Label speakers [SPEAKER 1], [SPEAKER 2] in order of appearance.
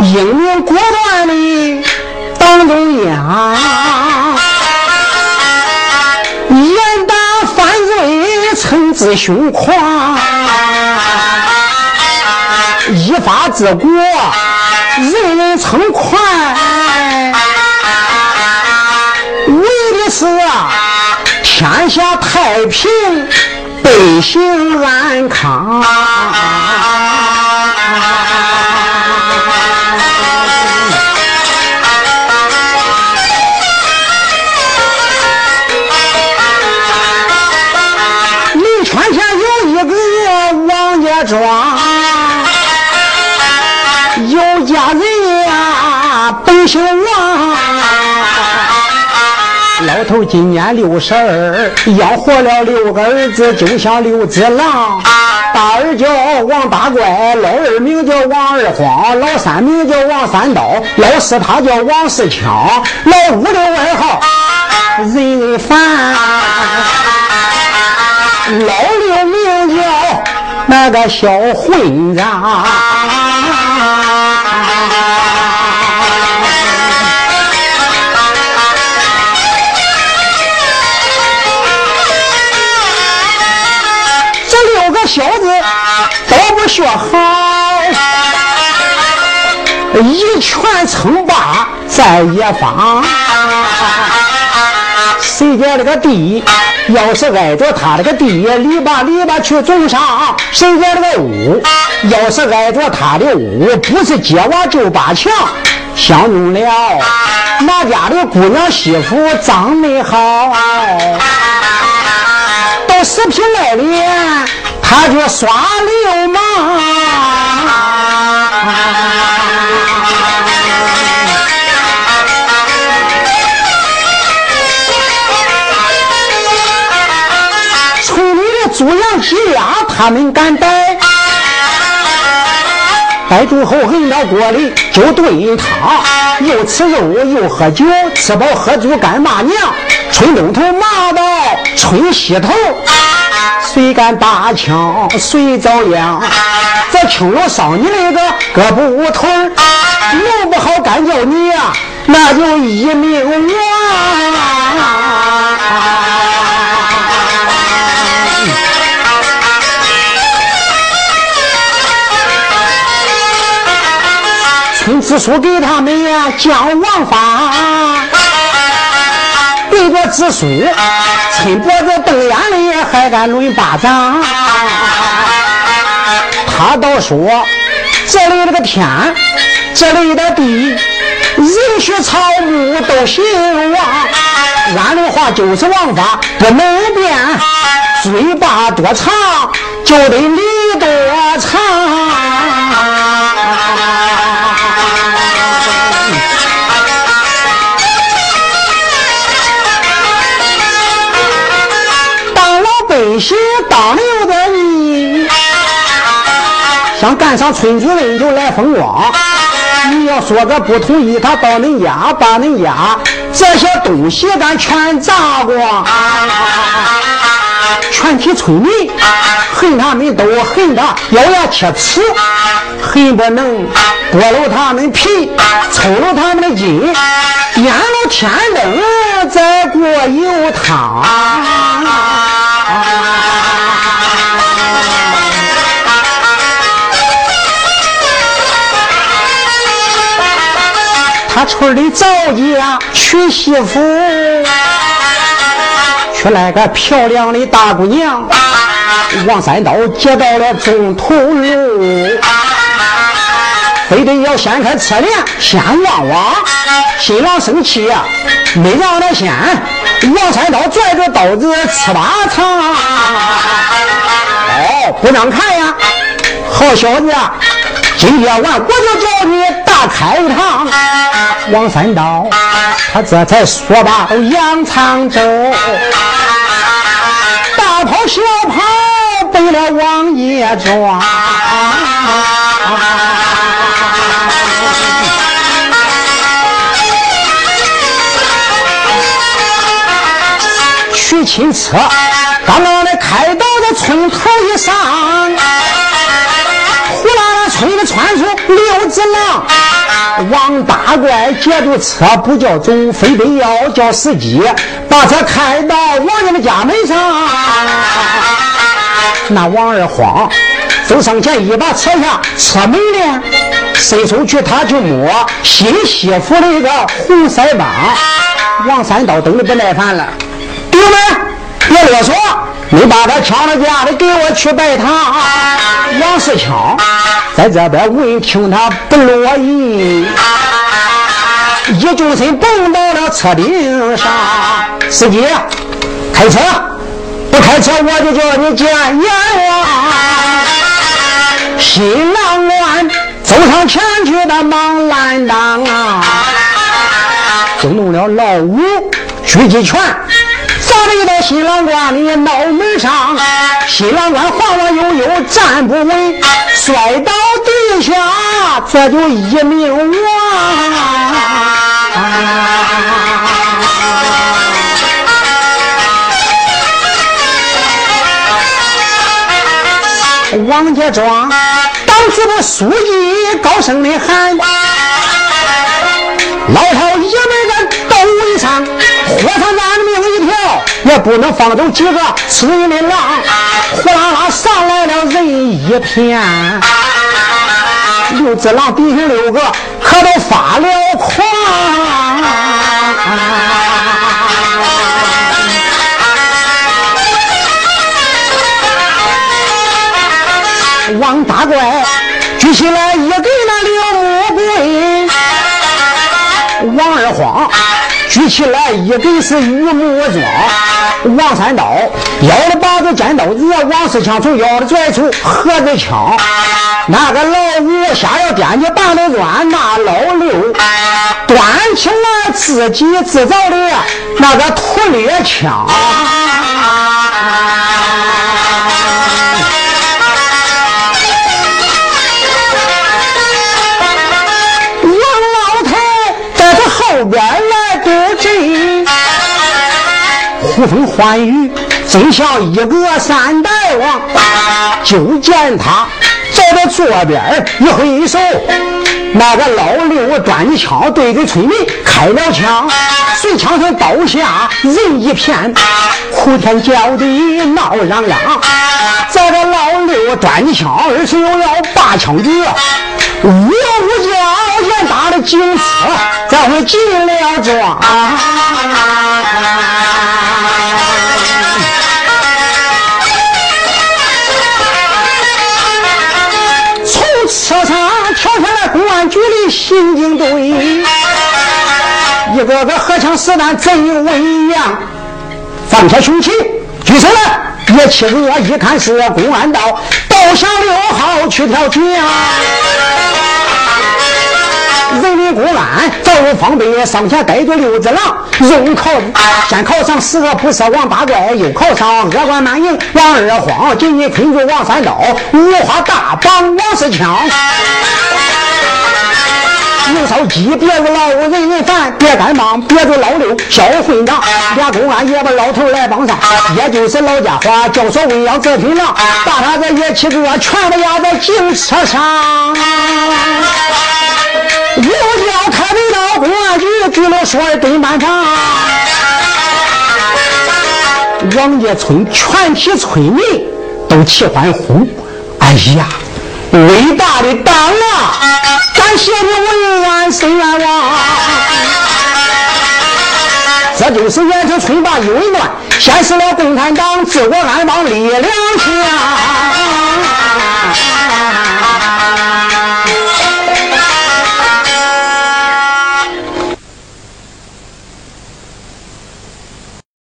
[SPEAKER 1] 英明果断的党中央，严打犯罪，惩治凶狂，依法治国，人人称快，天下太平，百姓安康。庄有家人呀，本姓王。老头今年六十二，养活了六个儿子，就像六只狼。大儿叫王大怪，老二名叫王二慌，老三名叫王三刀，老四他叫王四枪，老五的外号人烦，老六名叫。那个小混账，一拳称霸在一方。谁家那个地，要是挨着他那个地，篱笆篱笆去种上；谁家那个屋，要是挨着他的屋，不是揭瓦就把墙。相中了哪家的姑娘媳妇长美好，到十品来脸，他就耍流氓。鸡鸭他们敢逮，逮住后扔到锅里就炖汤，又吃肉又喝酒，吃饱喝足干骂娘，吹东头骂到吹西头，谁敢打枪谁遭殃。这青楼烧你那个胳膊腿弄不好干叫你呀，那就一命亡。支书给他们呀讲王法，对着支书，抻脖子瞪眼里还敢抡巴掌。他倒说这里这个天，这里的地，人血草木都兴旺。俺的话就是王法，不能变。嘴巴多长，就得理多长。这些当牛的你，想干上村主任就来风光。你要说个不同意，他到恁家把恁家这些东西咱全砸光，全体村民恨他们都恨他，咬牙切齿，恨不能剥了他们皮，抽了他们的筋，点了天灯，再过油汤。他村里赵家娶媳妇，娶来个漂亮的大姑娘。王三刀接到了中途路，非得要掀开车帘先望望。新郎生气呀，没让他先。王三刀拽着刀子吃把长，哦，不让看呀，好小子，今天晚我就叫你大开膛。王三刀，他这才说罢都扬长州，大跑小跑奔了王爷庄。取亲车，当刚的开到这村头一上，呼啦啦，村里窜出六只狼。王大怪借住车不叫走，非得要叫司机把车开到王家的家门上。那王二慌，走上前一把扯下车门帘，伸手去他去摸新媳妇的一个红腮帮。王三刀等的不耐烦了，弟兄们，别啰嗦，你把他抢了家的给我去拜堂。王世强在这边闻听他不乐意，一纵身蹦到了车顶上。司机，开车，不开车我就叫你见阎王。新郎官走上前去的忙拦当啊，就弄了老五狙击拳。一到新郎官的脑门上，新郎官晃晃悠悠站不稳，摔倒下，这就一命亡。王家庄党支部书记高声的喊：“老头爷们个斗一场，火上咱的命一条。”也不能放走几个吃人的狼，呼啦啦上来了人一片，六只狼底下六个可都发了狂。王大怪举起来一根那刘木棍，王二慌。举起来一根是榆木桩，王三刀腰里把子尖刀子，王四强从腰里拽出盒子枪。那个老五下要惦记把子砖，那老六端起了自己制造的那个土猎枪。王老太在他后边。呼风唤雨，真像一个三代王。就见他走到桌边一挥一手，那个老六端着枪对着村民开了枪，随枪声刀下人一片，哭天叫地闹嚷嚷。这个老六端着枪，而且又要拔枪举，呜呜叫，连打的警车，这回进了庄。刑警队，一个个荷枪实弹，真威扬。放下凶器，举手来！叶七哥一看是公安道，倒下六号去跳江。人民公安早有防备，上前逮住六只狼，用铐先靠上十个不赦王八怪，又靠上恶贯满盈王二晃，紧紧捆住王三刀，五花大绑王四强。刘少基别住老五人人烦，别干忙别住老六小混账，俩公安爷把老头来帮上，也就是老家伙叫所未央这群狼，把他这爷七个全部压在警车上。又叫开门到公安局，举了说蹲班长。王家村全体村民都齐欢呼。哎呀，伟大的党啊！感谢你为俺伸冤枉。这就是原城村坝一文乱，显示了共产党自我安邦力量强。